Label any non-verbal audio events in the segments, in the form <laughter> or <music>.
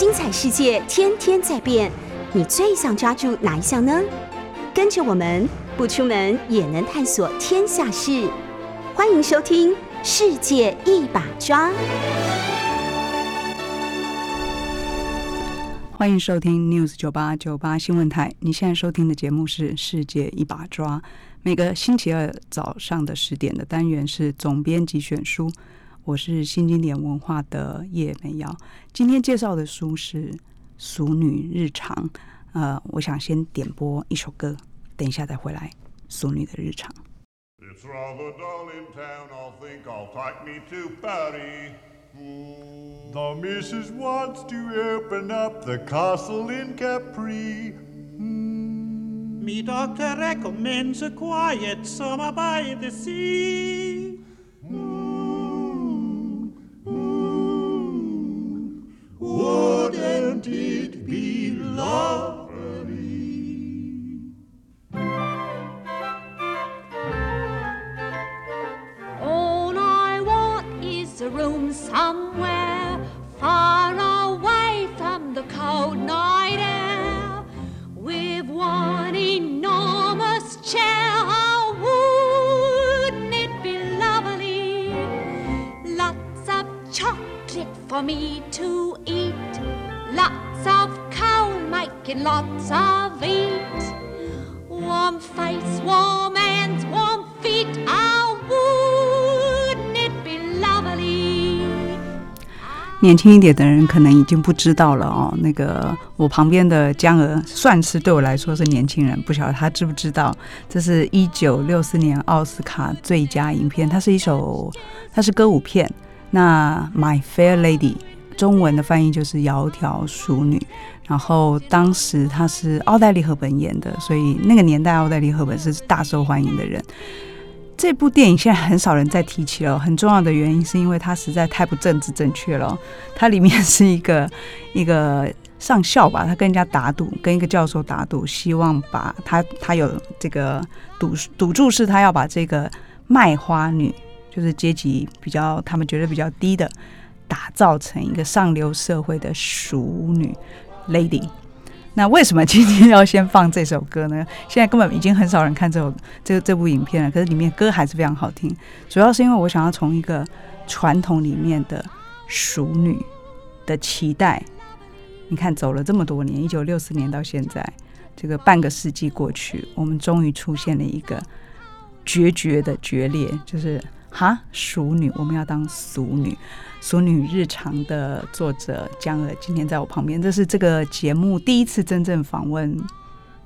精彩世界天天在变，你最想抓住哪一项呢？跟着我们不出门也能探索天下事，欢迎收听《世界一把抓》。欢迎收听 News 九八九八新闻台。你现在收听的节目是《世界一把抓》，每个星期二早上的十点的单元是总编辑选书。我是新经典文化的叶美瑶，今天介绍的书是《俗女日常》。呃，我想先点播一首歌，等一下再回来。《俗女的日常》。It's rather dull in town, I'll think I'll take me to Paris. The missus wants to open up the castle in Capri. Me doctor recommends a quiet summer by the sea. Wouldn't it be lovely? All I want is a room somewhere far away from the cold night air with one enormous chair. For me to eat. Lots of coal making lots of eat. Warm face, warm hands, warm feet. Oh, wouldn't it be lovely? 年轻一点的人可能已经不知道了哦。那个我旁边的江娥算是对我来说是年轻人，不晓得他知不知道，这是一九六四年奥斯卡最佳影片，它是一首，它是歌舞片。那《My Fair Lady》中文的翻译就是《窈窕淑女》，然后当时她是奥黛丽·赫本演的，所以那个年代奥黛丽·赫本是大受欢迎的人。这部电影现在很少人再提起了，很重要的原因是因为它实在太不政治正确了。它里面是一个 <laughs> 一个上校吧，他跟人家打赌，跟一个教授打赌，希望把他他有这个赌赌注是他要把这个卖花女，就是阶级比较他们觉得比较低的，打造成一个上流社会的熟女 lady。那为什么今天要先放这首歌呢？现在根本已经很少人看这首这这部影片了，可是里面歌还是非常好听。主要是因为我想要从一个传统里面的熟女的期待，你看走了这么多年，一九六四年到现在，这个半个世纪过去，我们终于出现了一个决绝的决裂，就是哈淑女，我们要当俗女。《俗女日常》的作者江儿今天在我旁边，这是这个节目第一次真正访问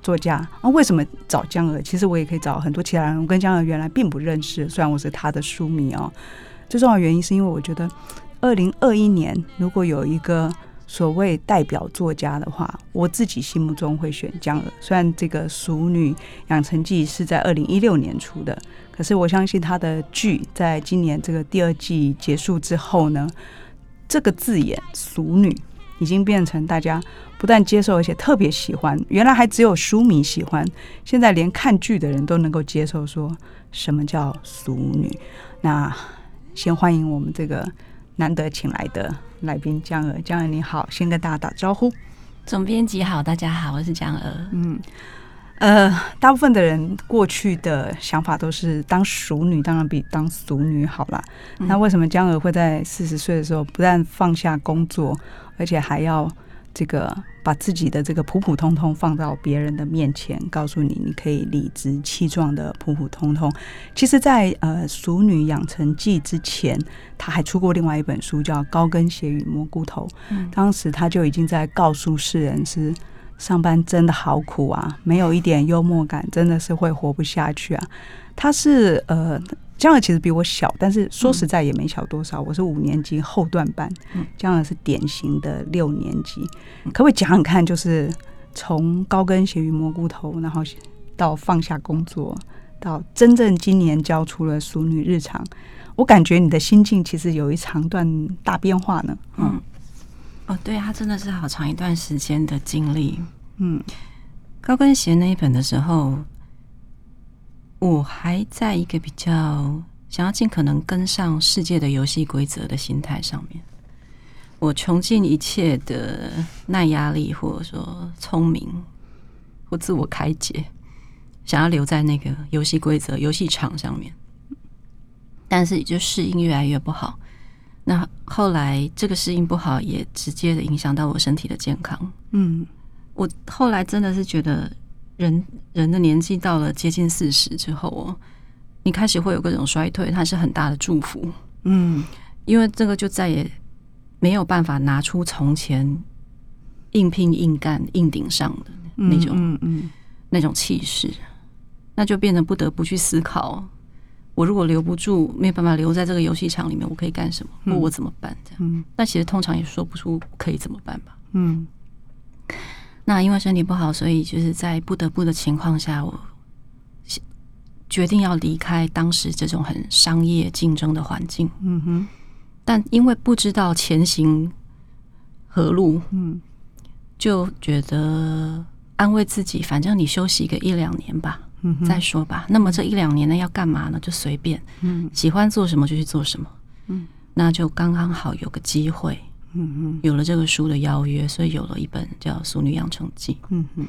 作家啊。为什么找江儿？其实我也可以找很多其他人。我跟江儿原来并不认识，虽然我是他的书迷哦。最重要的原因是因为我觉得，二零二一年如果有一个所谓代表作家的话，我自己心目中会选江儿。虽然这个《俗女养成记》是在二零一六年出的。可是我相信他的剧在今年这个第二季结束之后呢，这个字眼“俗女”已经变成大家不但接受，而且特别喜欢。原来还只有书迷喜欢，现在连看剧的人都能够接受，说什么叫“俗女”。那先欢迎我们这个难得请来的来宾江娥，江娥你好，先跟大家打招呼。总编辑好，大家好，我是江娥。嗯。呃，大部分的人过去的想法都是当熟女当然比当俗女好啦。那为什么江娥会在四十岁的时候不但放下工作，而且还要这个把自己的这个普普通通放到别人的面前，告诉你你可以理直气壮的普普通通？其实，在呃《熟女养成记》之前，她还出过另外一本书叫《高跟鞋与蘑菇头》，当时她就已经在告诉世人是。上班真的好苦啊！没有一点幽默感，真的是会活不下去啊！他是呃，江儿其实比我小，但是说实在也没小多少。我是五年级后段班，江儿是典型的六年级。可不可以讲讲看，就是从高跟鞋与蘑菇头，然后到放下工作，到真正今年交出了《淑女日常》，我感觉你的心境其实有一长段大变化呢。嗯。哦，对，他真的是好长一段时间的经历。嗯，高跟鞋那一本的时候，我还在一个比较想要尽可能跟上世界的游戏规则的心态上面。我穷尽一切的耐压力，或者说聪明或自我开解，想要留在那个游戏规则、游戏场上面，但是也就适应越来越不好。那后来这个适应不好，也直接的影响到我身体的健康。嗯我后来真的是觉得人，人的年纪到了接近四十之后哦，你开始会有各种衰退，它是很大的祝福，嗯因为这个就再也没有办法拿出从前硬拼硬干、硬顶上的那种、嗯嗯那种气势，那就变得不得不去思考。我如果留不住，没有办法留在这个游戏场里面，我可以干什么？或我怎么办？这样，嗯那其实通常也说不出可以怎么办吧。嗯那因为身体不好，所以就是在不得不的情况下，我决定要离开当时这种很商业竞争的环境。嗯哼但因为不知道前行何路，嗯就觉得安慰自己，反正你休息个一两年吧，再说吧。那么这一两年呢，要干嘛呢？就随便，嗯喜欢做什么就去做什么。嗯，那就刚刚好有个机会，嗯有了这个书的邀约，所以有了一本叫《淑女养成记》。嗯嗯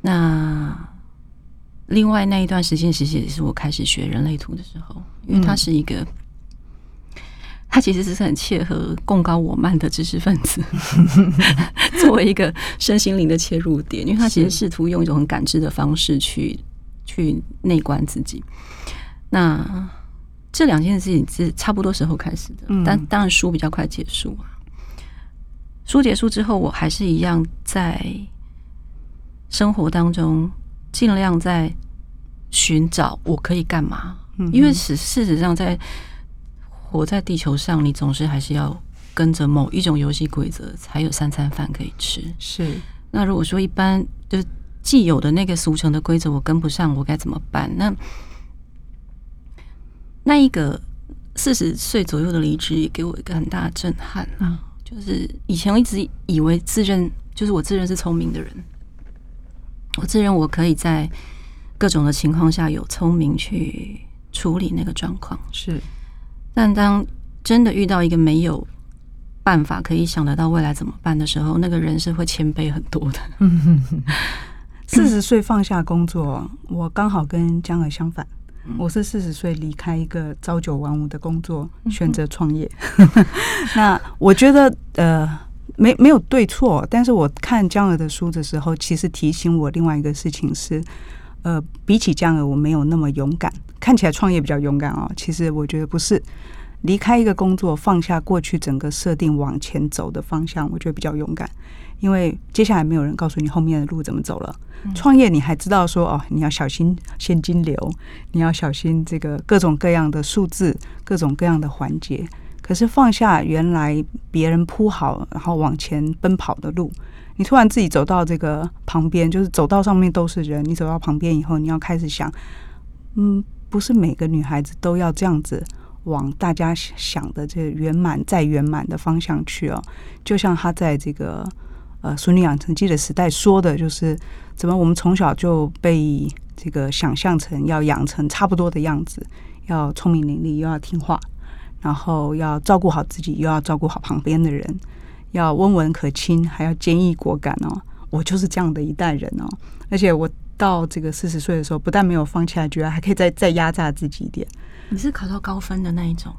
那另外那一段时间，其实也是我开始学人类图的时候，因为它是一个，它其实是很切合共高我慢的知识分子，<laughs> 作为一个身心灵的切入点，因为他其实试图用一种很感知的方式去去内观自己。那这两件事情是差不多时候开始的，嗯但当然书比较快结束啊。书结束之后，我还是一样在生活当中尽量在寻找我可以干嘛，嗯因为事事实上在活在地球上，你总是还是要跟着某一种游戏规则，才有三餐饭可以吃。是那如果说一般就是既有的那个俗成的规则我跟不上，我该怎么办？那那一个四十岁左右的离职也给我一个很大的震撼啊！就是以前我一直以为自认就是我自认是聪明的人，我自认我可以在各种的情况下有聪明去处理那个状况，是但当真的遇到一个没有办法可以想得到未来怎么办的时候，那个人是会谦卑很多的。<laughs> 四十岁放下工作，我刚好跟江儿相反。我是四十岁离开一个朝九晚五的工作，选择创业。<laughs> 那我觉得呃，没没有对错，但是我看江儿的书的时候，其实提醒我另外一个事情是，呃，比起这样的，我没有那么勇敢。看起来创业比较勇敢哦，其实我觉得不是。离开一个工作，放下过去整个设定往前走的方向，我觉得比较勇敢。因为接下来没有人告诉你后面的路怎么走了。创业你还知道说哦，你要小心现金流，你要小心这个各种各样的数字，各种各样的环节。可是放下原来别人铺好然后往前奔跑的路，你突然自己走到这个旁边，就是走道上面都是人，你走到旁边以后，你要开始想，嗯，不是每个女孩子都要这样子。往大家想的这圆满再圆满的方向去哦，就像他在这个呃《淑女养成记》的时代说的，就是怎么我们从小就被这个想象成要养成差不多的样子，要聪明伶俐，又要听话，然后要照顾好自己，又要照顾好旁边的人，要温文可亲，还要坚毅果敢哦。我就是这样的一代人哦，而且我到这个四十岁的时候，不但没有放弃，觉得还可以再再压榨自己一点。你是考到高分的那一种，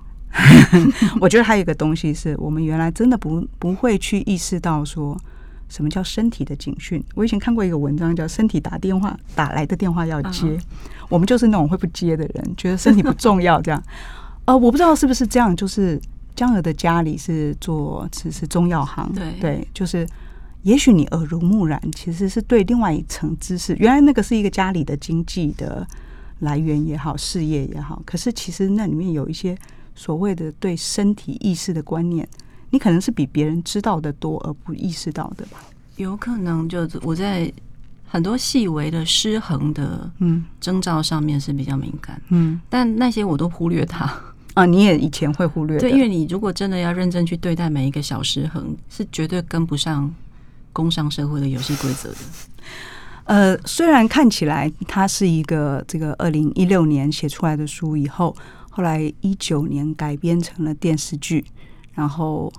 <laughs> 我觉得还有一个东西是我们原来真的不不会去意识到说什么叫身体的警讯。我以前看过一个文章叫“身体打电话打来的电话要接”，我们就是那种会不接的人，觉得身体不重要这样。呃，我不知道是不是这样，就是江儿的家里是做是是中药行，对对，就是也许你耳濡目染，其实是对另外一层知识，原来那个是一个家里的经济的。来源也好，事业也好，可是其实那里面有一些所谓的对身体意识的观念，你可能是比别人知道的多而不意识到的吧？有可能就我在很多细微的失衡的嗯征兆上面是比较敏感，嗯但那些我都忽略它。啊，你也以前会忽略，对，因为你如果真的要认真去对待每一个小失衡，是绝对跟不上工商社会的游戏规则的。<laughs> 呃，虽然看起来它是一个这个二零一六年写出来的书，以后后来一九年改编成了电视剧，然后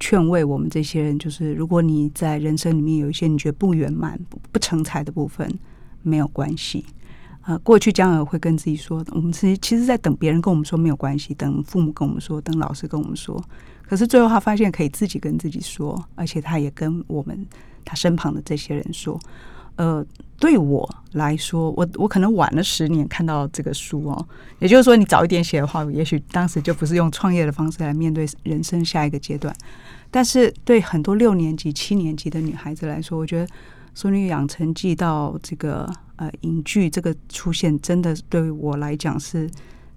劝慰我们这些人，就是如果你在人生里面有一些你觉得不圆满、不不成才的部分，没有关系。呃，过去江儿会跟自己说，我们其实其实在等别人跟我们说没有关系，等父母跟我们说，等老师跟我们说。可是最后他发现可以自己跟自己说，而且他也跟我们他身旁的这些人说。呃，对我来说，我我可能晚了十年看到这个书哦。也就是说，你早一点写的话，也许当时就不是用创业的方式来面对人生下一个阶段。但是对很多六年级、七年级的女孩子来说，我觉得《淑女养成记》到这个呃影剧这个出现，真的对我来讲是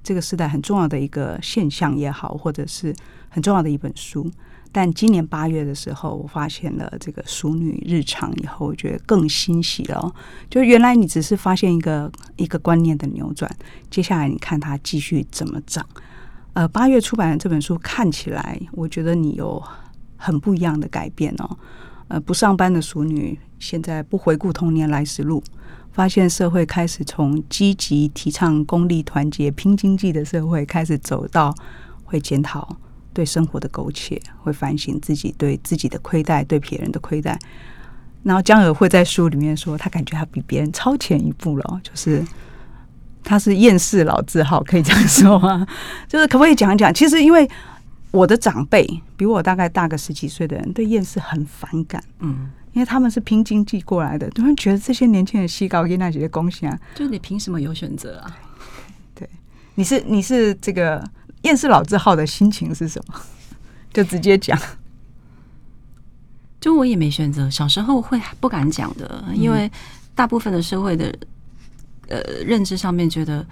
这个时代很重要的一个现象也好，或者是很重要的一本书。但今年八月的时候，我发现了这个《淑女日常》以后，我觉得更欣喜了。就原来你只是发现一个一个观念的扭转，接下来你看它继续怎么涨。呃，八月出版的这本书看起来，我觉得你有很不一样的改变哦。呃，不上班的淑女现在不回顾童年来时路，发现社会开始从积极提倡公利团结拼经济的社会，开始走到会检讨。对生活的苟且，会反省自己对自己的亏待，对别人的亏待。然后江儿会在书里面说，他感觉他比别人超前一步了，就是他是厌世老字号，可以这样说吗？<laughs> 就是可不可以讲一讲？其实因为我的长辈比我大概大个十几岁的人，对厌世很反感，嗯，因为他们是拼经济过来的，他们觉得这些年轻人细高跟那些贡献，就你凭什么有选择啊？对，你是你是这个。厌世老字号的心情是什么？<laughs> 就直接讲。就我也没选择，小时候会不敢讲的，因为大部分的社会的呃认知上面觉得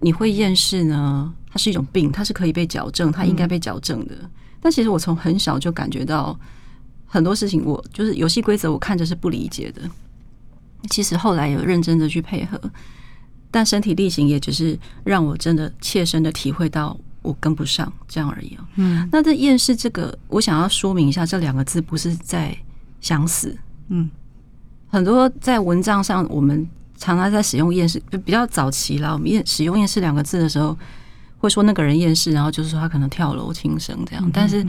你会厌世呢，它是一种病，它是可以被矫正，它应该被矫正的。但其实我从很小就感觉到很多事情，我就是游戏规则，我看着是不理解的。其实后来有认真的去配合。但身体力行也只是让我真的切身的体会到我跟不上这样而已哦。嗯，那这厌世这个，我想要说明一下，这两个字不是在想死。嗯，很多在文章上，我们常常在使用厌世，就比较早期啦。我们厌使用厌世两个字的时候，会说那个人厌世，然后就是说他可能跳楼轻生这样。但是，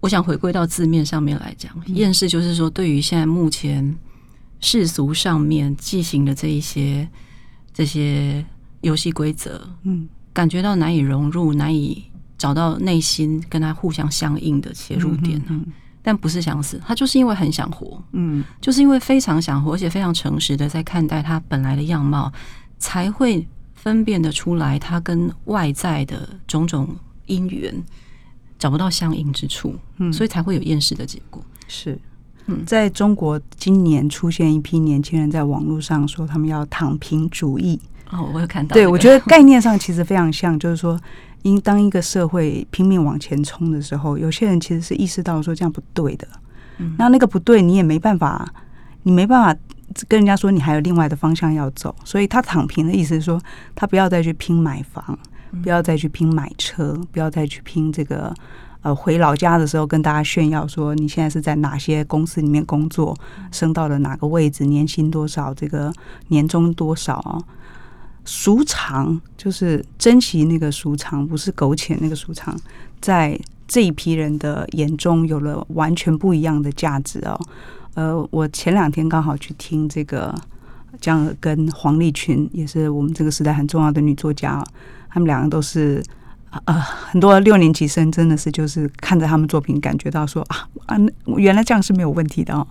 我想回归到字面上面来讲，厌世就是说对于现在目前世俗上面进行的这一些。这些游戏规则，嗯，感觉到难以融入，难以找到内心跟他互相相应的切入点呢。但不是想死，他就是因为很想活，嗯，就是因为非常想活，而且非常诚实的在看待他本来的样貌，才会分辨得出来，他跟外在的种种因缘找不到相应之处，嗯，所以才会有厌世的结果。是。嗯在中国，今年出现一批年轻人在网络上说他们要躺平主义。哦，我有看到。对，我觉得概念上其实非常像，就是说，因当一个社会拼命往前冲的时候，有些人其实是意识到说这样不对的。嗯。那那个不对，你也没办法，你没办法跟人家说你还有另外的方向要走。所以他躺平的意思是说，他不要再去拼买房，不要再去拼买车，不要再去拼这个。呃，回老家的时候跟大家炫耀说，你现在是在哪些公司里面工作，升到了哪个位置，年薪多少，这个年终多少啊？俗常就是珍惜那个俗常，不是苟且那个俗常，在这一批人的眼中有了完全不一样的价值哦。呃，我前两天刚好去听这个江跟黄丽群，也是我们这个时代很重要的女作家，他们两个都是。啊，很多六年级生真的是就是看着他们作品，感觉到说啊啊，原来这样是没有问题的哦。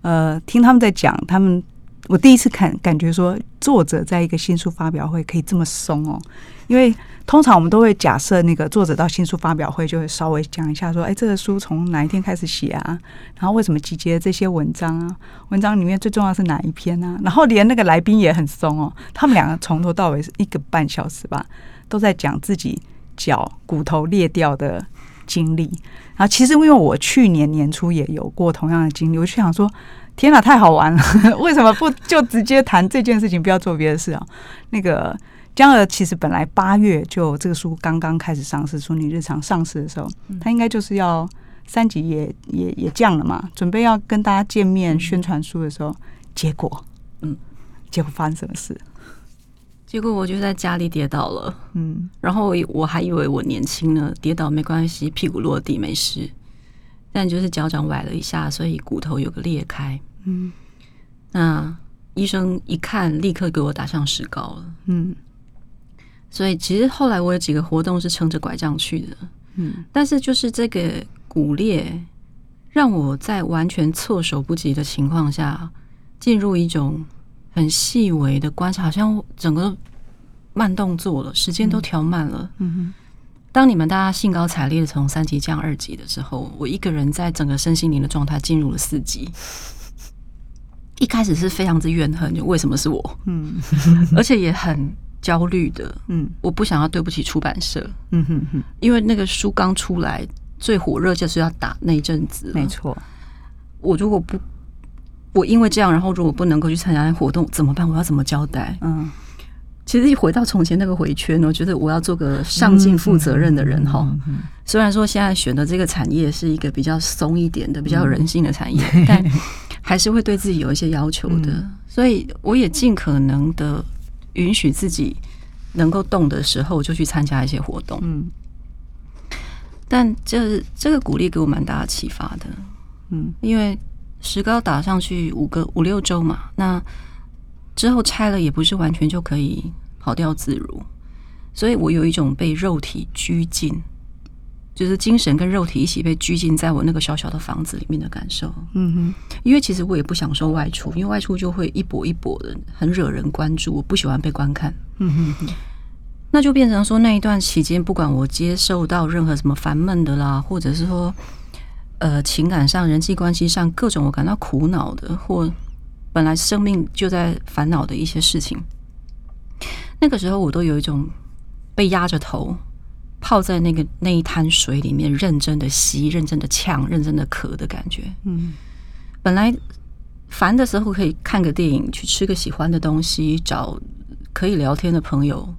呃，听他们在讲，他们我第一次看，感觉说作者在一个新书发表会可以这么松哦。因为通常我们都会假设那个作者到新书发表会就会稍微讲一下说，哎，这个书从哪一天开始写啊？然后为什么集结这些文章啊？文章里面最重要是哪一篇啊？然后连那个来宾也很松哦，他们两个从头到尾是一个半小时吧，都在讲自己。脚骨头裂掉的经历，然后其实因为我去年年初也有过同样的经历，我就想说，天哪，太好玩了！<laughs> 为什么不就直接谈这件事情，不要做别的事啊？那个江儿其实本来八月就这个书刚刚开始上市，《淑女日常》上市的时候，他应该就是要三级也也也降了嘛，准备要跟大家见面宣传书的时候，结果，嗯，结果发生什么事？结果我就在家里跌倒了，嗯，然后我还以为我年轻呢，跌倒没关系，屁股落地没事，但就是脚掌崴了一下，所以骨头有个裂开。嗯那医生一看，立刻给我打上石膏了。嗯所以其实后来我有几个活动是撑着拐杖去的，嗯但是就是这个骨裂，让我在完全措手不及的情况下，进入一种很细微的观察，好像整个慢动作了，时间都调慢了。嗯当你们大家兴高采烈的从三级降二级的时候，我一个人在整个身心灵的状态进入了四级。一开始是非常之怨恨，就为什么是我，嗯而且也很焦虑的。嗯我不想要对不起出版社，嗯哼哼，因为那个书刚出来，最火热就是要打那一阵子。没，错，我如果不，我因为这样，然后如果不能够去参加活动怎么办？我要怎么交代？嗯其实一回到从前那个回圈，我觉得我要做个上进、负责任的人哈。虽然说现在选的这个产业是一个比较松一点的、比较人性的产业，<laughs> 但还是会对自己有一些要求的。所以我也尽可能的允许自己能够动的时候，就去参加一些活动。嗯但这这个鼓励给我蛮大的启发的，嗯因为石膏打上去五个五六周嘛，那之后拆了也不是完全就可以跑掉自如，所以我有一种被肉体拘禁，就是精神跟肉体一起被拘禁在我那个小小的房子里面的感受。嗯哼因为其实我也不享受外出，因为外出就会一跛一跛的，很惹人关注，我不喜欢被观看。嗯哼那就变成说那一段期间，不管我接受到任何什么烦闷的啦，或者是说，呃，情感上、人际关系上各种我感到苦恼的，或本来生命就在烦恼的一些事情，那个时候我都有一种被压着头泡在那个那一滩水里面，认真的吸、认真的呛、认真的咳的感觉。嗯本来烦的时候可以看个电影，去吃个喜欢的东西，找可以聊天的朋友，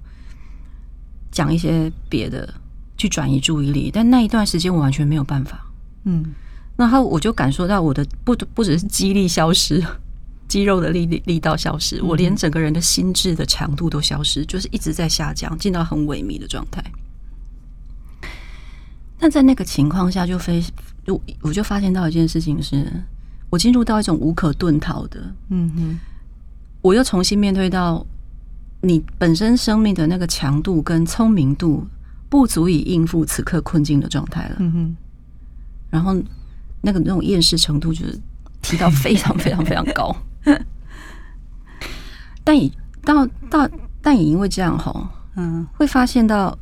讲一些别的，去转移注意力。但那一段时间我完全没有办法，嗯然后我就感受到我的不不只是肌力消失，肌肉的力力力道消失，我连整个人的心智的强度都消失，就是一直在下降，进到很萎靡的状态。但在那个情况下，就非就我就发现到一件事情是，我进入到一种无可遁逃的，嗯哼我又重新面对到你本身生命的那个强度跟聪明度不足以应付此刻困境的状态了。嗯哼然后那个那种厌世程度就是提到非常 <laughs> 非常非常高。<laughs> 但也到到但也因为这样吼，嗯会发现到，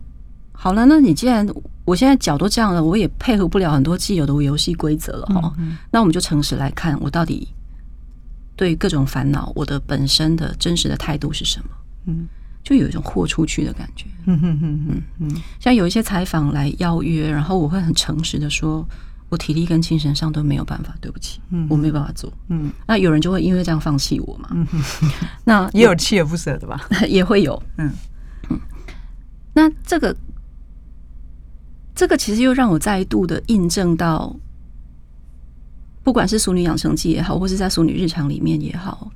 好了，那你既然我现在脚都这样了，我也配合不了很多既有的游戏规则了哈。那我们就诚实来看，我到底对各种烦恼，我的本身的真实的态度是什么？嗯，就有一种豁出去的感觉。嗯哼哼哼嗯像有一些采访来邀约，然后我会很诚实的说，我体力跟精神上都没有办法，对不起，我没有办法做。嗯，那有人就会因为这样放弃我嘛？那也有锲而不舍的吧？<laughs> 也会有，嗯嗯。那这个这个其实又让我再度的印证到，不管是《熟女养成记》也好，或是在《熟女日常》里面也好，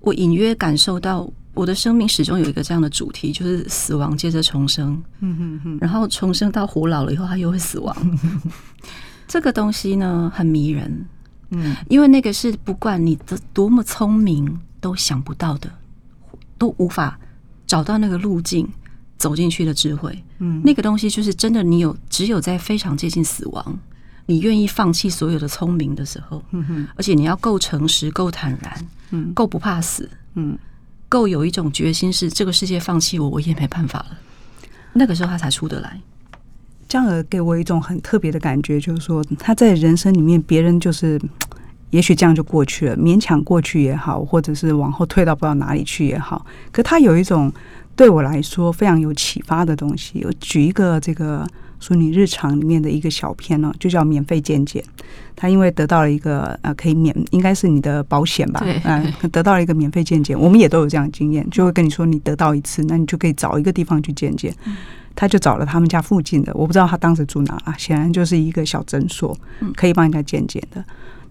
我隐约感受到我的生命始终有一个这样的主题，就是死亡接着重生。嗯哼哼然后重生到活老了以后，他又会死亡。<laughs> 这个东西呢，很迷人，嗯因为那个是不管你的多么聪明都想不到的，都无法找到那个路径走进去的智慧。嗯那个东西就是真的，你有只有在非常接近死亡，你愿意放弃所有的聪明的时候，嗯哼而且你要够诚实、够坦然、嗯够不怕死，嗯够有一种决心，是这个世界放弃我，我也没办法了。那个时候他才出得来。江儿给我一种很特别的感觉，就是说他在人生里面，别人就是也许这样就过去了，勉强过去也好，或者是往后退到不知道哪里去也好，可他有一种对我来说非常有启发的东西。我举一个这个《说你日常》里面的一个小片呢，就叫免费健检。他因为得到了一个呃可以免，应该是你的保险吧，对嗯、得到了一个免费健检。我们也都有这样的经验，就会跟你说你得到一次，那你就可以找一个地方去健检。他就找了他们家附近的，我不知道他当时住哪啊，显然就是一个小诊所，可以帮人家健检的。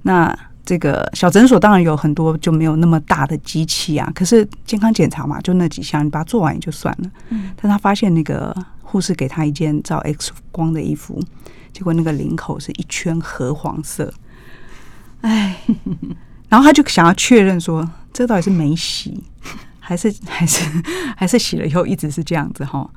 那这个小诊所当然有很多就没有那么大的机器啊，可是健康检查嘛，就那几项，你把它做完也就算了。但他发现那个护士给他一件照 X 光的衣服，结果那个领口是一圈褐黄色，哎，然后他就想要确认说，这到底是没洗，还是还是还是洗了以后一直是这样子哈？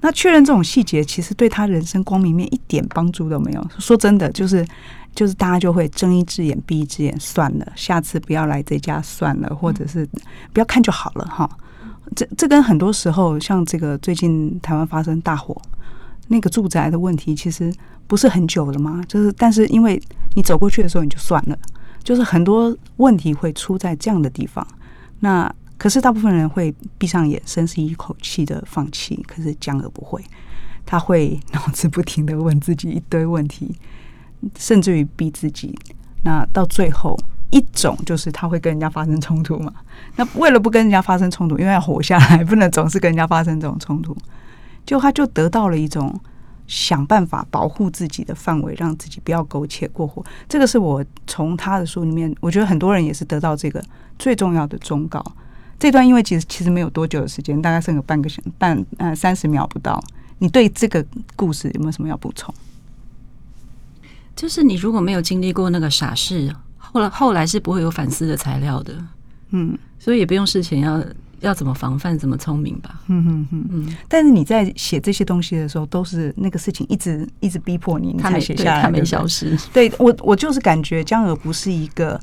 那确认这种细节，其实对他人生光明面一点帮助都没有。说真的，就是就是大家就会睁一只眼闭一只眼，算了，下次不要来这家算了，或者是不要看就好了哈。这这跟很多时候像这个最近台湾发生大火，那个住宅的问题，其实不是很久了吗？就是但是因为你走过去的时候你就算了，就是很多问题会出在这样的地方。那可是大部分人会闭上眼，深吸一口气的放弃。可是江儿不会，他会脑子不停的问自己一堆问题，甚至于逼自己。那到最后一种就是他会跟人家发生冲突嘛？那为了不跟人家发生冲突，因为要活下来，不能总是跟人家发生这种冲突，就他就得到了一种想办法保护自己的范围，让自己不要苟且过活。这个是我从他的书里面，我觉得很多人也是得到这个最重要的忠告。这段因为其实其实没有多久的时间，大概剩个半个小半呃三十秒不到。你对这个故事有没有什么要补充？就是你如果没有经历过那个傻事，后来后来是不会有反思的材料的。嗯所以也不用事前要要怎么防范，怎么聪明吧。嗯嗯嗯。嗯，但是你在写这些东西的时候，都是那个事情一直一直逼迫你，你才写下来。他没消失。对我，我就是感觉江儿不是一个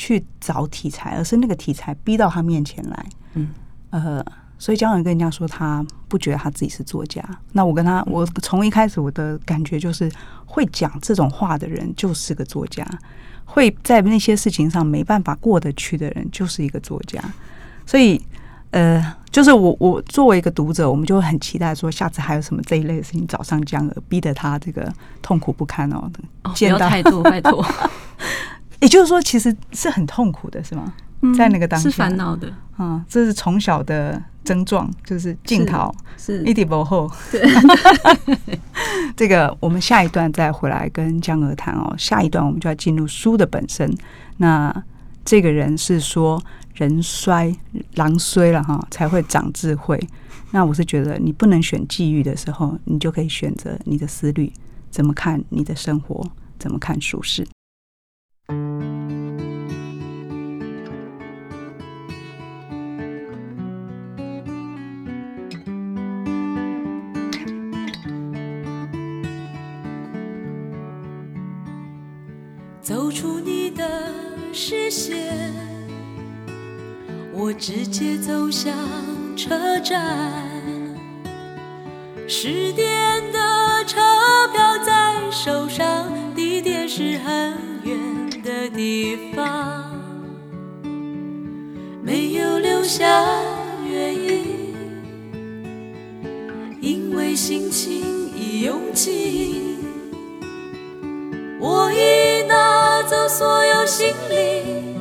去找题材，而是那个题材逼到他面前来。嗯，呃，所以江儿跟人家说他不觉得他自己是作家。那我跟他，我从一开始我的感觉就是，会讲这种话的人就是个作家，会在那些事情上没办法过得去的人就是一个作家。所以，呃，就是我我作为一个读者，我们就会很期待说，下次还有什么这一类的事情找上江儿，逼得他这个痛苦不堪哦。哦，不见到要太多，拜托。<laughs> 也就是说，其实是很痛苦的，是吗？在那个当下嗯是烦恼的，啊、这是从小的症状，就是镜头是一点不后。<laughs> 这个我们下一段再回来跟江娥谈哦。下一段我们就要进入书的本身。那这个人是说人衰狼衰了哈，才会长智慧。那我是觉得你不能选际遇的时候，你就可以选择你的思虑，怎么看你的生活，怎么看俗世。的视线，我直接走向车站。十点的车票在手上，地点是很远的地方，没有留下原因，因为心情已拥挤。我已拿走所有心里，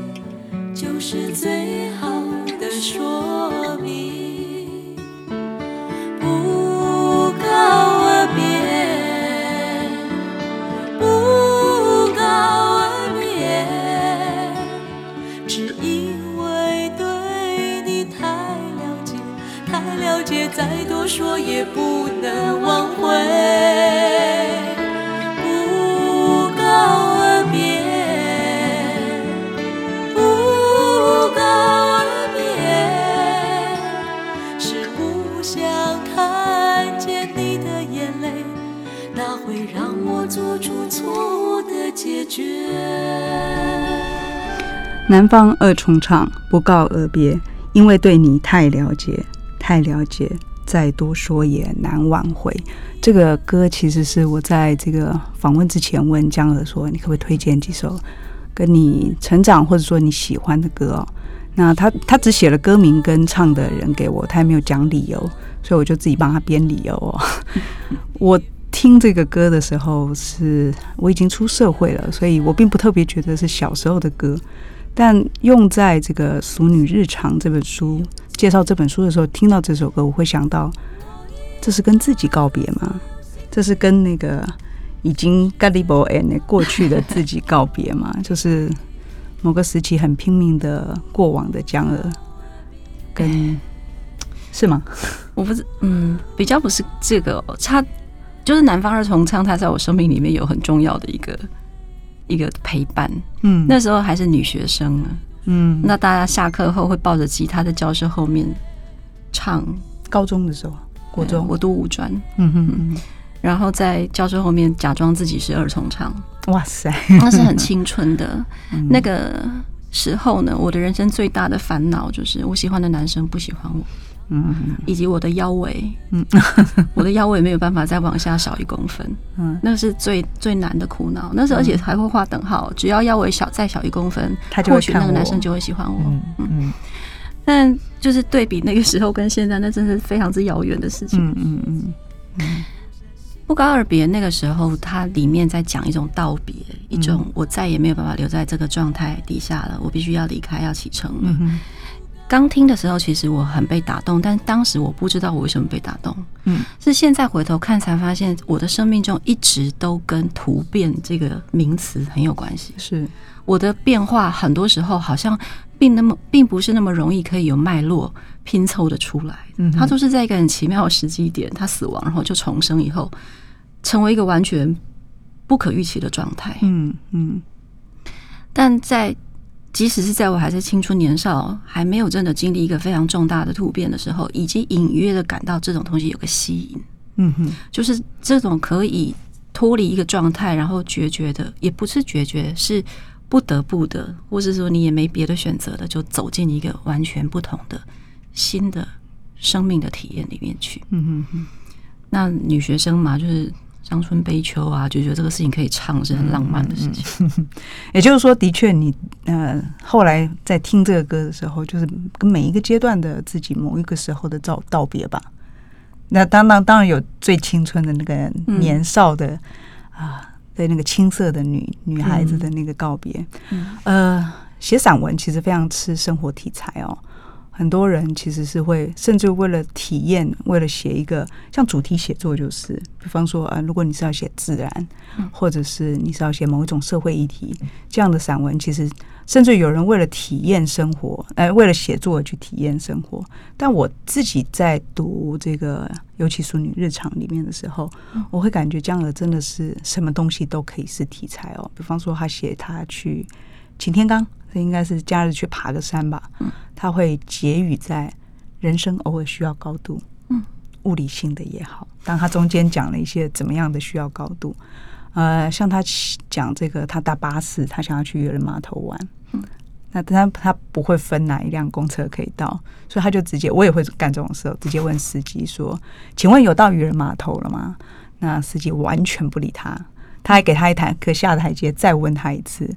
就是最好的说南方二重唱，不告而别，因为对你太了解，太了解，再多说也难挽回。这个歌其实是我在这个访问之前问江儿说，你可不可以推荐几首跟你成长或者说你喜欢的歌哦？那他他只写了歌名跟唱的人给我，他也没有讲理由，所以我就自己帮他编理由哦。我听这个歌的时候是我已经出社会了，所以我并不特别觉得是小时候的歌。但用在这个《俗女日常》这本书介绍这本书的时候，听到这首歌，我会想到，这是跟自己告别吗？这是跟那个已经 g a l i b o and 过去的自己告别吗？<laughs> 就是某个时期很拼命的过往的江儿，跟是吗？<laughs> 我不是，嗯，比较不是这个哦，他就是南方二重唱，它在我生命里面有很重要的一个一个陪伴。嗯。那时候还是女学生呢，嗯，那大家下课后会抱着吉他在教室后面唱。高中的时候，国中，我读五专，嗯哼嗯。然后在教室后面假装自己是二重唱，哇塞，那是很青春的。<laughs> 嗯。那个时候呢，我的人生最大的烦恼就是我喜欢的男生不喜欢我，嗯以及我的腰围，嗯。<laughs> 我的腰围没有办法再往下少一公分，嗯，那是最最难的苦恼。那时候而且还会画等号，只要腰围小再小一公分，他就或许那个男生就会喜欢我。嗯嗯。但就是对比那个时候跟现在，那真是非常之遥远的事情。嗯嗯嗯不告而别，那个时候它里面在讲一种道别，一种我再也没有办法留在这个状态底下了，我必须要离开，要启程了。刚听的时候，其实我很被打动，但当时我不知道我为什么被打动。嗯，是现在回头看才发现，我的生命中一直都跟突变这个名词很有关系。是，我的变化很多时候好像并那么并不是那么容易可以有脉络拼凑的出来，嗯哼它都是在一个很奇妙的时机点，他死亡然后就重生以后，成为一个完全不可预期的状态。嗯嗯但在即使是在我还在青春年少，还没有真的经历一个非常重大的突变的时候，已经隐约的感到这种东西有个吸引，嗯哼。就是这种可以脱离一个状态，然后决绝的，也不是决绝，是不得不的，或是说你也没别的选择的，就走进一个完全不同的新的生命的体验里面去。嗯哼哼。那女学生嘛，就是伤春悲秋啊，就觉得这个事情可以唱是很浪漫的事情。<laughs> 也就是说，的确你，呃后来在听这个歌的时候，就是跟每一个阶段的自己某一个时候的道道别吧。那当当当然有最青春的那个嗯年少的、啊，对那个青涩的女女孩子的那个告别。嗯呃，写散文其实非常吃生活题材哦。很多人其实是会，甚至为了体验，为了写一个像主题写作，就是比方说，啊，如果你是要写自然，或者是你是要写某一种社会议题，这样的散文，其实甚至有人为了体验生活，呃，为了写作而去体验生活。但我自己在读这个《尤其淑女日常》里面的时候，我会感觉这样的真的是什么东西都可以是题材哦。比方说，他写他去擎天岗，这应该是假日去爬个山吧，他会结语在人生偶尔需要高度，嗯，物理性的也好，当他中间讲了一些怎么样的需要高度，呃，像他讲这个，他搭巴士，他想要去渔人码头玩，那他他不会分哪一辆公车可以到，所以他就直接，我也会干这种事，直接问司机说：“请问有到渔人码头了吗？”那司机完全不理他，他还给他一台可下台阶，再问他一次。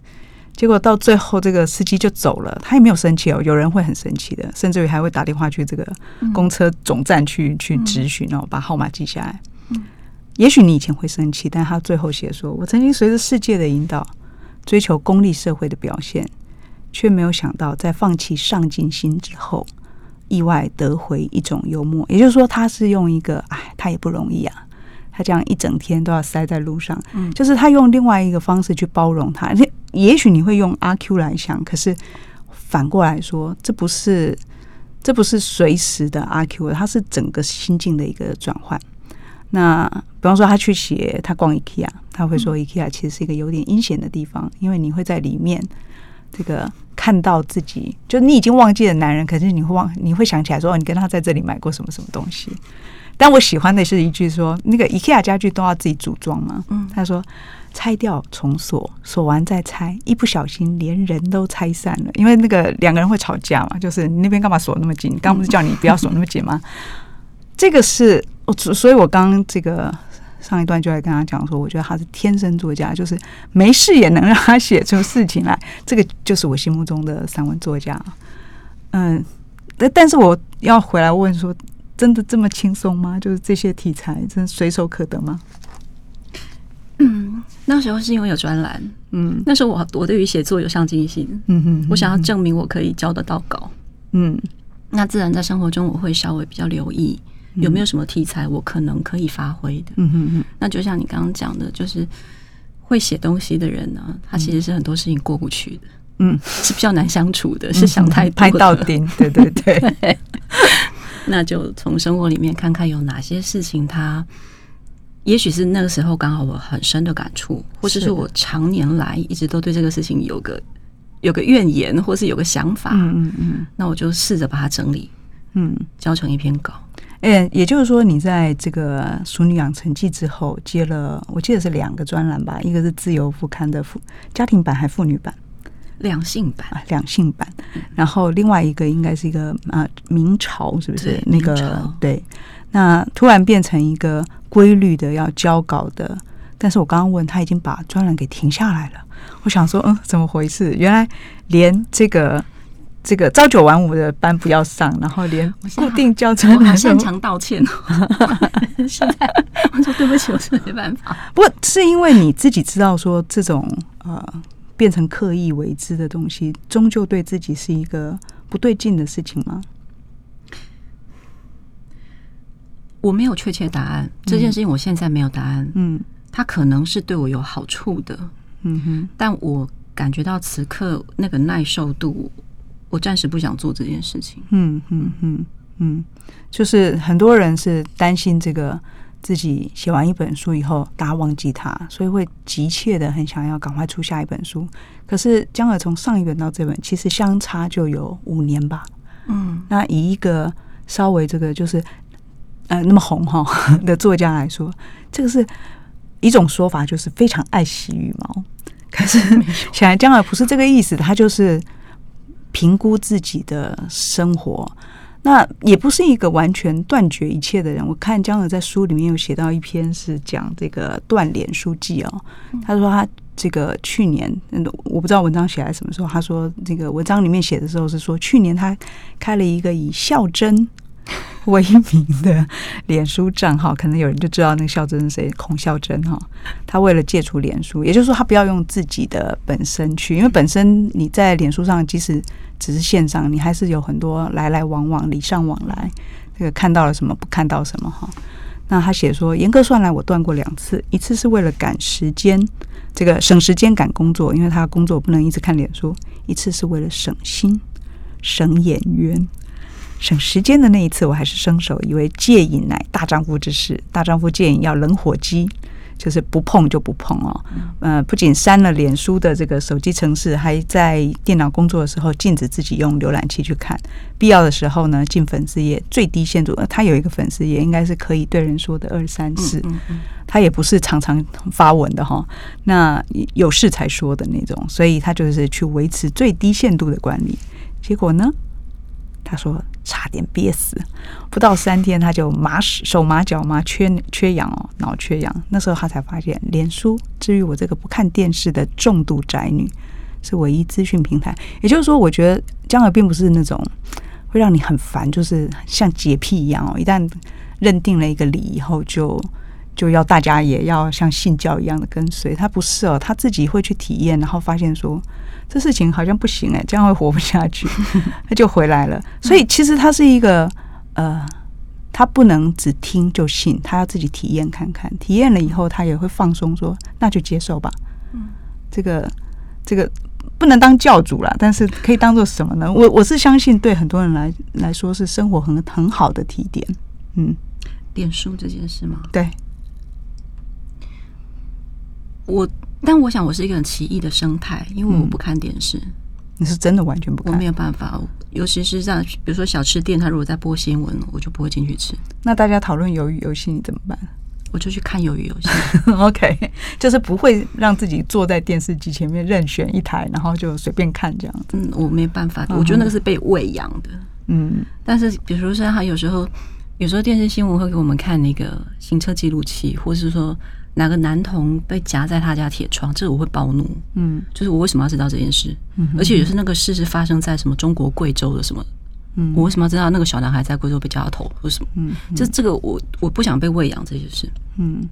结果到最后，这个司机就走了，他也没有生气哦。有人会很生气的，甚至于还会打电话去这个公车总站去、去咨询哦，把号码记下来。嗯也许你以前会生气，但他最后写说：“我曾经随着世界的引导，追求功利社会的表现，却没有想到在放弃上进心之后，意外得回一种幽默。”也就是说，他是用一个，<laughs> 哎，他也不容易啊。他这样一整天都要塞在路上，嗯就是他用另外一个方式去包容他。也 <laughs> 也许你会用阿 Q 来想，可是反过来说，这不是这不是随时的阿 Q，它是整个心境的一个转换。那比方说，他去写他逛 IKEA，他会说 IKEA 其实是一个有点阴险的地方，因为你会在里面这个看到自己，就你已经忘记了男人，可是你会忘，你会想起来说，哦，你跟他在这里买过什么什么东西。但我喜欢的是一句说，那个 IKEA 家具都要自己组装嘛。嗯他说拆掉重锁，锁完再拆，一不小心连人都拆散了。因为那个两个人会吵架嘛，就是你那边干嘛锁那么紧？刚不是叫你不要锁那么紧吗？<laughs> 这个是，我所以，我刚这个上一段就在跟他讲说，我觉得他是天生作家，就是没事也能让他写出事情来。这个就是我心目中的散文作家。嗯，但但是我要回来问说，真的这么轻松吗？就是这些题材真的随手可得吗？嗯，那时候是因为有专栏，嗯。那时候我我对于写作有上进心，嗯哼，我想要证明我可以交得到稿。嗯。那自然在生活中我会稍微比较留意有没有什么题材我可能可以发挥的。嗯哼嗯那就像你刚刚讲的，就是会写东西的人呢，他其实是很多事情过不去的，嗯，是比较难相处的，是想太多拍的到顶，对 <laughs> 对对，<laughs> 那就从生活里面看看有哪些事情它也许是那个时候刚好我很深的感触，或者是。是我常年来一直都对这个事情有个有个怨言，或是有个想法，嗯嗯嗯。那我就试着把它整理，嗯。交成一篇稿。哎，也就是说，你在这个《熟女养成记》之后接了，我记得是两个专栏吧，一个是自由副刊的妇家庭版还妇女版？两性版，啊，两性版，然后另外一个应该是一个啊明朝，是不是？那个对，那突然变成一个规律的要交稿的，但是我刚刚问他已经把专栏给停下来了，我想说，嗯，怎么回事？原来连这个。这个朝九晚五的班不要上，然后连固定交专我好栏都擅长道歉哦。<laughs> 现在我说对不起，我是没办法。不过是因为你自己知道说这种呃变成刻意为之的东西，终究对自己是一个不对劲的事情吗？我没有确切答案，这件事情我现在没有答案。嗯它可能是对我有好处的，嗯哼，但我感觉到此刻那个耐受度，我暂时不想做这件事情。嗯嗯嗯嗯，就是很多人是担心这个自己写完一本书以后，大家忘记它，所以会急切的很想要赶快出下一本书。可是江儿从上一本到这本，其实相差就有五年吧。嗯，那以一个稍微这个就是呃那么红哈的作家来说，这个是一种说法，就是非常爱惜羽毛。可是显然江尔不是这个意思，他就是评估自己的生活。那也不是一个完全断绝一切的人。我看江尔在书里面有写到一篇是讲这个断联书记哦，他说他这个去年，嗯我不知道文章写在什么时候，他说这个文章里面写的时候是说去年他开了一个以孝真 <laughs> 为名的脸书账号，可能有人就知道那个孝真是谁，孔孝真哈。他为了戒除脸书，也就是说他不要用自己的本身去，因为本身你在脸书上即使只是线上，你还是有很多来来往往、礼尚往来，这个看到了什么，不看到什么哈。那他写说，严格算来，我断过两次，一次是为了赶时间，这个省时间赶工作，因为他工作不能一直看脸书；一次是为了省心、省眼缘。省时间的那一次，我还是伸手，以为戒瘾乃大丈夫之事。大丈夫戒瘾要冷火机，就是不碰就不碰哦。呃，不仅删了脸书的这个手机程式，还在电脑工作的时候禁止自己用浏览器去看。必要的时候呢，进粉丝页最低限度，呃他有一个粉丝页，应该是可以对人说的二三四。他也不是常常发文的哈，那有事才说的那种，所以他就是去维持最低限度的管理。结果呢，他说差点憋死，不到三天他就麻手麻脚麻缺缺氧哦，脑缺氧。那时候他才发现，脸书至于我这个不看电视的重度宅女，是唯一资讯平台。也就是说，我觉得江儿并不是那种会让你很烦，就是像洁癖一样哦，一旦认定了一个理以后就。就要大家也要像信教一样的跟随，他不是哦，他自己会去体验，然后发现说这事情好像不行哎，这样会活不下去，<laughs> 他就回来了。所以其实他是一个呃，他不能只听就信，他要自己体验看看，体验了以后他也会放松说，那就接受吧。嗯这个这个不能当教主了，但是可以当做什么呢？我我是相信对很多人来来说是生活很很好的提点。嗯，点书这件事吗？对，我，但我想我是一个很奇异的生态，因为我嗯不看电视，你是真的完全不看我没。有办法，尤其是像比如说小吃店，他如果在播新闻，我就不会进去吃，那大家讨论鱿鱼游戏，你怎么办我就去看鱿鱼游戏。<laughs> OK，就是不会让自己坐在电视机前面任选一台，然后就随便看这样子。嗯，我没办法，我觉得那个是被喂养的。嗯但是比如说他有时候，有时候电视新闻会给我们看那个行车记录器，或是说哪个男童被夹在他家铁窗，这个我会暴怒。嗯。就是我为什么要知道这件事？嗯而且也是那个事是发生在什么中国贵州的什么，嗯。我为什么要知道那个小男孩在贵州被夹到头？为什么？嗯这这个我我不想被喂养这些事，嗯。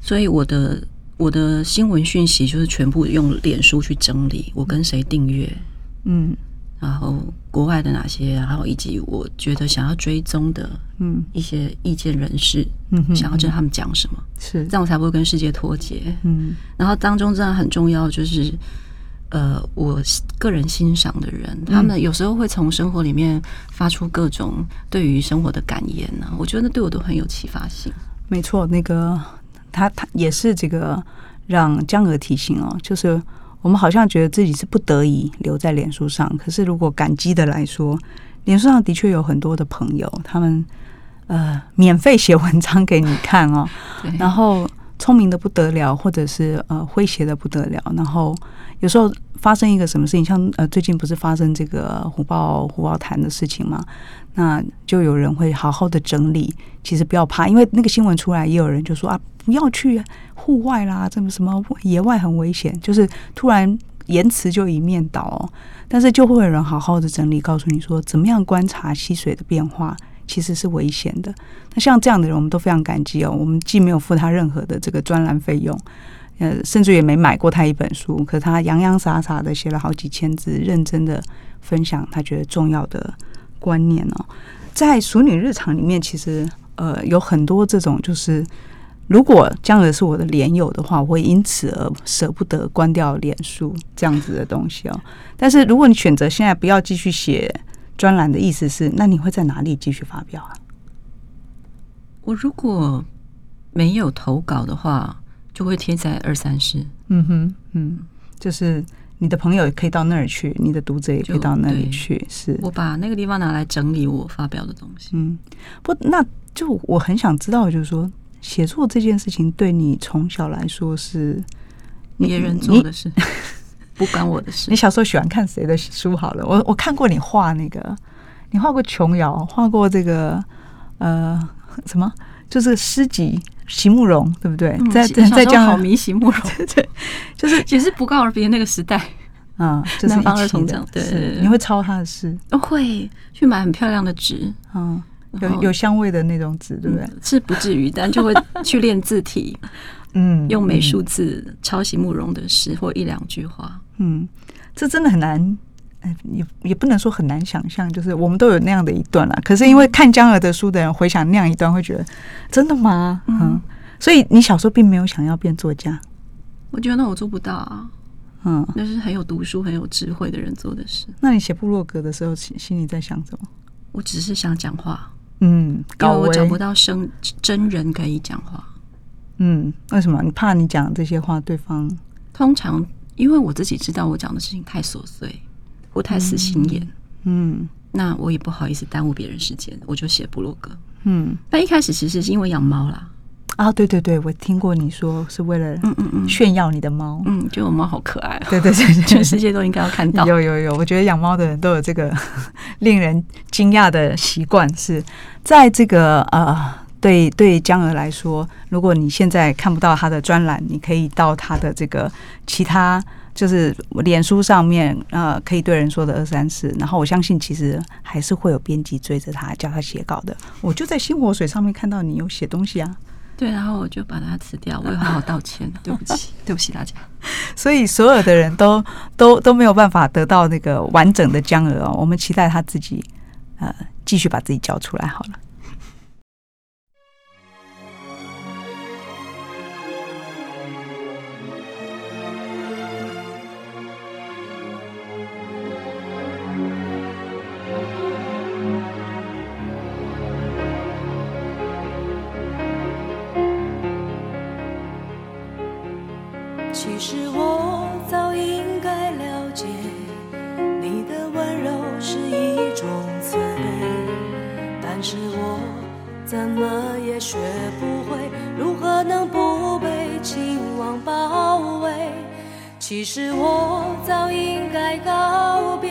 所以我的我的新闻讯息就是全部用脸书去整理，我跟谁订阅，嗯然后国外的哪些，然后以及我觉得想要追踪的嗯。一些意见人士，嗯想要知道他们讲什么，是。这样我才不会跟世界脱节。嗯。然后当中真的很重要，就是呃，我个人欣赏的人，他们有时候会从生活里面发出各种对于生活的感言呢、我觉得对我都很有启发性。没错，那个他他也是这个让江娥提醒哦，就是我们好像觉得自己是不得已留在脸书上，可是如果感激的来说，脸书上的确有很多的朋友，他们呃免费写文章给你看哦，<laughs> 然后聪明的不得了，或者是呃诙谐的不得了，然后有时候发生一个什么事情，像呃最近不是发生这个虎豹虎豹潭的事情嘛，那就有人会好好的整理，其实不要怕，因为那个新闻出来，也有人就说啊不要去户外啦，这么什么野外很危险，就是突然言辞就一面倒、哦，但是就会有人好好的整理，告诉你说怎么样观察溪水的变化。其实是危险的。那像这样的人，我们都非常感激哦。我们既没有付他任何的这个专栏费用，呃，甚至也没买过他一本书，可他洋洋洒洒的写了好几千字，认真的分享他觉得重要的观念哦。在《熟女日常》里面，其实呃有很多这种，就是如果江娥是我的连友的话，我会因此而舍不得关掉脸书这样子的东西哦。但是如果你选择现在不要继续写专栏的意思是，那你会在哪里继续发表啊？我如果没有投稿的话，就会贴在二三十。嗯哼，嗯，就是你的朋友也可以到那儿去，你的读者也可以到那里去，是我把那个地方拿来整理我发表的东西。嗯，不，那就我很想知道，就是说写作这件事情对你从小来说是别人做的事，<laughs> 不关我的事你。小时候喜欢看谁的书？好了，我我看过你画那个，你画过琼瑶，画过这个呃什么，就是诗集席慕容，对不对？嗯在在在这样好迷席慕容，<laughs> 对，就是也是不告而别那个时代。啊，就是南方儿童奖对对对你会抄他的诗，哦会去买很漂亮的纸，嗯，有有香味的那种纸，对不对？嗯是不至于，但就会去练字体，<laughs> 嗯，用美嗯术字抄袭慕容的诗或一两句话。嗯，这真的很难，哎，也也不能说很难想象，就是我们都有那样的一段啦。可是因为看江儿的书的人回想那样一段，会觉得真的吗？嗯，所以你小时候并没有想要变作家，我觉得那我做不到啊，嗯，那是很有读书、很有智慧的人做的事。那你写部落格的时候，心心里在想什么？我只是想讲话，嗯，因为我找不到生真人可以讲话。嗯，为什么？你怕你讲这些话，对方通常因为我自己知道我讲的事情太琐碎或太死心眼，嗯那我也不好意思耽误别人时间，我就写部落格。嗯。但一开始其实是因为养猫啦，啊，对对对，我听过你说是为了嗯嗯嗯。炫耀你的猫，嗯，觉得我猫好可爱、哦，对对对对，全世界都应该要看到。有有有，我觉得养猫的人都有这个 <laughs> 令人惊讶的习惯，是在这个呃，对对江儿来说，如果你现在看不到他的专栏，你可以到他的这个其他。就是脸书上面，呃，可以对人说的二三四，然后我相信其实还是会有编辑追着他，叫他写稿的。我就在新活水上面看到你有写东西啊，对，然后我就把它辞掉，我也好好道歉，<laughs> 对不起，<laughs> 对不起大家。所以所有的人都都都没有办法得到那个完整的江娥哦。我们期待他自己呃继续把自己交出来好了。怎么也学不会，如何能不被情网包围？其实我早应该告别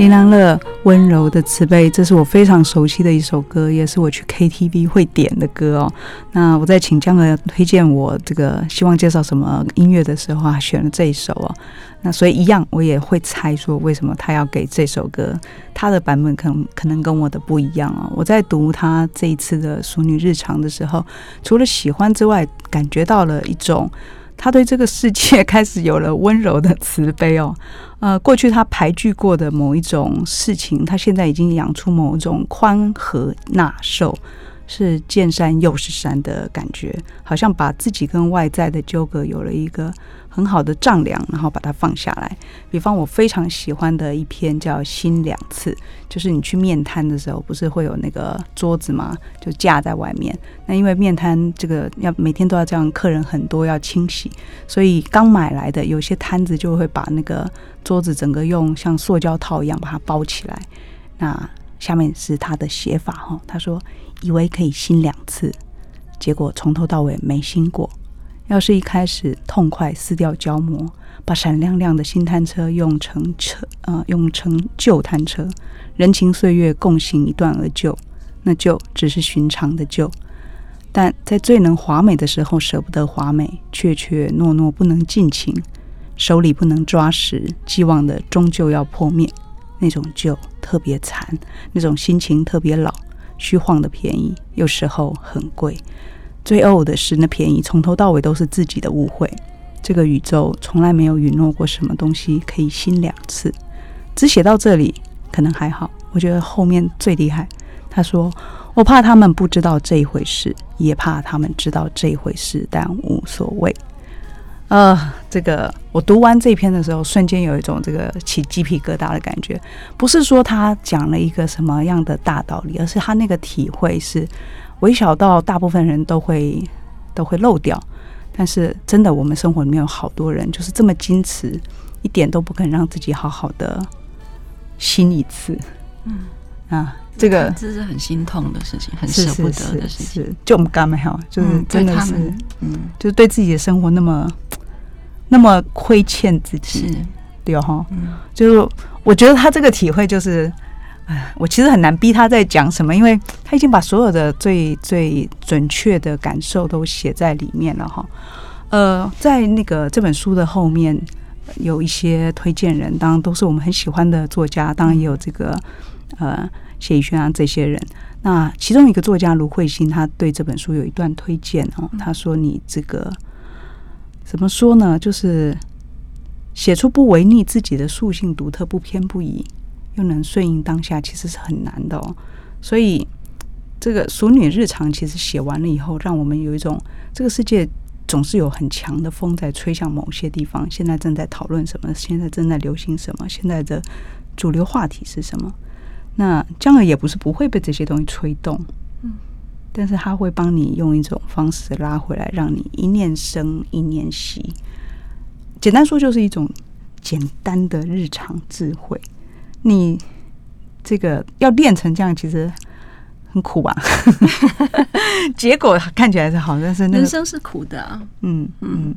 林良乐温柔的慈悲，这是我非常熟悉的一首歌，也是我去 KTV 会点的歌哦。那我在请江儿推荐我这个希望介绍什么音乐的时候啊，选了这一首哦。那所以一样，我也会猜说为什么他要给这首歌，他的版本可能可能跟我的不一样哦。我在读他这一次的《淑女日常》的时候，除了喜欢之外，感觉到了一种他对这个世界开始有了温柔的慈悲哦。<laughs> 呃，过去他排拒过的某一种事情，他现在已经养出某种宽和纳受，是见山又是山的感觉，好像把自己跟外在的纠葛有了一个很好的丈量，然后把它放下来。比方我非常喜欢的一篇叫《心两次》，就是你去面摊的时候，不是会有那个桌子吗？就架在外面。那因为面摊这个要每天都要这样，客人很多要清洗，所以刚买来的有些摊子就会把那个桌子整个用像塑胶套一样把它包起来。那下面是他的写法哈，他说以为可以新两次，结果从头到尾没新过。要是一开始痛快撕掉胶膜，把闪亮亮的新摊车用成车呃用成旧摊车，人情岁月共行一段而就，那就只是寻常的旧。但在最能华美的时候舍不得华美，怯怯懦懦不能尽情，手里不能抓实，寄望的终究要破灭。那种旧特别残，那种心情特别老，虚晃的便宜，有时候很贵。最呕的是，那便宜从头到尾都是自己的误会。这个宇宙从来没有允诺过什么东西可以新两次。只写到这里，可能还好。我觉得后面最厉害。他说：“我怕他们不知道这一回事，也怕他们知道这一回事，但无所谓。”呃，这个我读完这篇的时候，瞬间有一种这个起鸡皮疙瘩的感觉。不是说他讲了一个什么样的大道理，而是他那个体会是微小到大部分人都会 <laughs> 都会漏掉。但是真的，我们生活里面有好多人就是这么矜持，一点都不肯让自己好好的心一次。嗯啊，这个这是很心痛的事情，很舍不得的事情。就我们刚没有，就是嗯真的是对他们，嗯，就是对自己的生活那么那么亏欠自己。是，对哈，嗯就是我觉得他这个体会就是，哎，我其实很难逼他在讲什么，因为他已经把所有的最最准确的感受都写在里面了哈。呃，在那个这本书的后面有一些推荐人，当然都是我们很喜欢的作家，当然也有这个呃谢宇轩啊这些人。那其中一个作家卢慧欣，他对这本书有一段推荐哦，他说：“你这个怎么说呢？就是写出不违逆自己的素性，独特不偏不倚，又能顺应当下，其实是很难的哦。所以，这个《熟女日常》其实写完了以后，让我们有一种这个世界总是有很强的风在吹向某些地方。现在正在讨论什么？现在正在流行什么？现在的主流话题是什么？那江儿也不是不会被这些东西吹动，嗯，但是他会帮你用一种方式拉回来，让你一念生一念息。简单说，就是一种简单的日常智慧。你这个要练成这样，其实很苦吧？<laughs> 结果看起来是好，但是那个，人生是苦的啊，嗯嗯，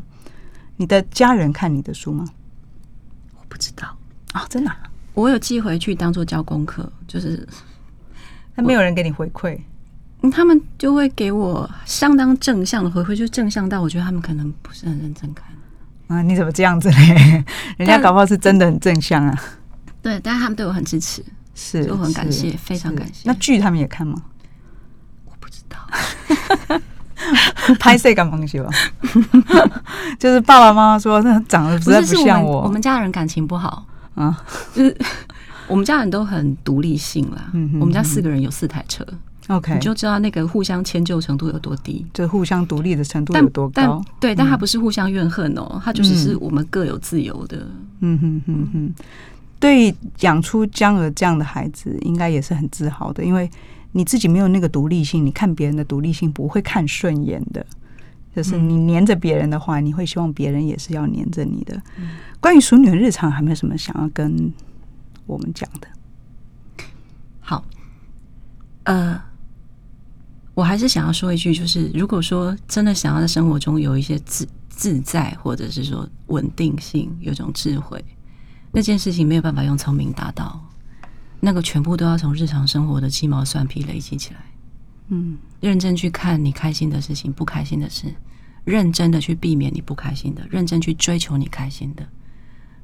你的家人看你的书吗？我不知道，啊、真的啊、我有寄回去当做交功课，就是他没有人给你回馈，嗯他们就会给我相当正向的回馈，就正向到我觉得他们可能不是很认真看。啊，你怎么这样子嘞？<laughs> 人家搞不好是真的很正向啊，对，但是他们对我很支持，是，我很感谢非常感谢那剧他们也看吗？我不知道。<laughs> 拍摄干东西吧？<laughs> 就是爸爸妈妈说那长得实在不像我，我们家人感情不好，啊，就是我们家人都很独立性啦。嗯我们家四个人有四台车，OK，你就知道那个互相迁就程度有多低。就互相独立的程度有多但高？对，但他不是互相怨恨哦，他就只是我们各有自由的。嗯哼哼哼，对，养出江儿这样的孩子，应该也是很自豪的，因为你自己没有那个独立性，你看别人的独立性不会看顺眼的。就是你黏着别人的话，你会希望别人也是要黏着你的。关于熟女的日常，还没有什么想要跟我们讲的？好，呃，我还是想要说一句，就是如果说真的想要在生活中有一些自自在，或者是说稳定性，有一种智慧，那件事情没有办法用聪明达到，那个全部都要从日常生活的鸡毛蒜皮累积起来。嗯认真去看你开心的事情，不开心的事，认真的去避免你不开心的，认真去追求你开心的，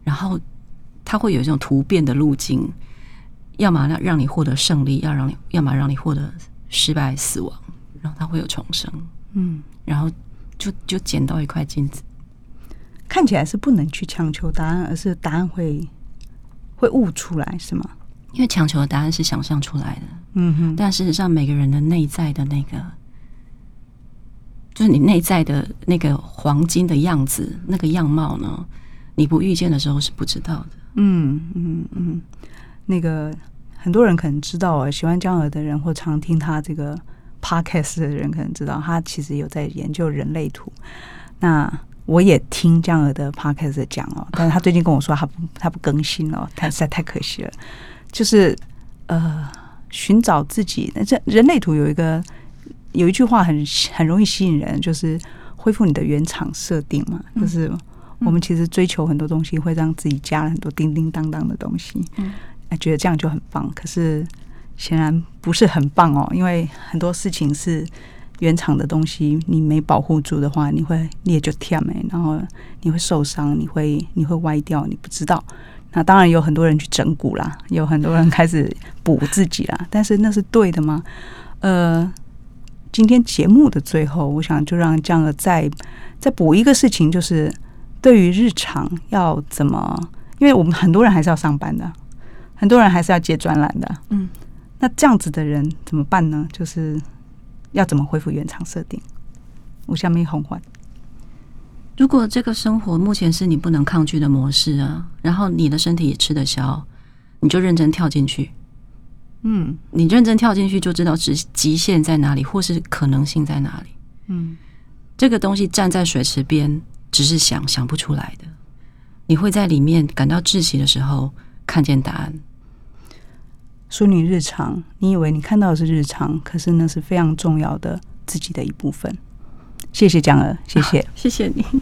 然后它会有一种突变的路径，要么让让你获得胜利，要让你，要么让你获得失败、死亡，然后他会有重生，嗯，然后就就捡到一块金子。看起来是不能去强求答案，而是答案会会悟出来，是吗？因为强求的答案是想象出来的，嗯哼，但事实上每个人的内在的那个，就是你内在的那个黄金的样子，那个样貌呢，你不遇见的时候是不知道的。嗯嗯嗯，那个很多人可能知道啊，喜欢江儿的人或常听他这个 podcast 的人可能知道，他其实有在研究人类图。那我也听江儿的 podcast 讲哦，<laughs> 但是他最近跟我说他不他不更新了，太实在太可惜了。就是呃，寻找自己。那这人类图有一个有一句话很很容易吸引人，就是恢复你的原厂设定嘛，就是。我们其实追求很多东西，会让自己加了很多叮叮当当的东西，嗯，觉得这样就很棒。可是显然不是很棒哦，因为很多事情是原厂的东西，你没保护住的话，你会裂就跳没，然后你会受伤，你会你会歪掉，你不知道。那当然有很多人去整蛊啦，有很多人开始补自己啦，但是那是对的吗？呃，今天节目的最后，我想就让这样再再补一个事情，就是。对于日常要怎么？因为我们很多人还是要上班的，很多人还是要接专栏的。嗯，那这样子的人怎么办呢？就是要怎么恢复原厂设定？我下面红环。如果这个生活目前是你不能抗拒的模式啊，然后你的身体也吃得消，你就认真跳进去。嗯，你认真跳进去就知道极极限在哪里，或是可能性在哪里。嗯，这个东西站在水池边。只是想想不出来的，你会在里面感到窒息的时候看见答案。淑女日常，你以为你看到的是日常，可是那是非常重要的自己的一部分。谢谢江儿，谢谢，<laughs> 谢谢你。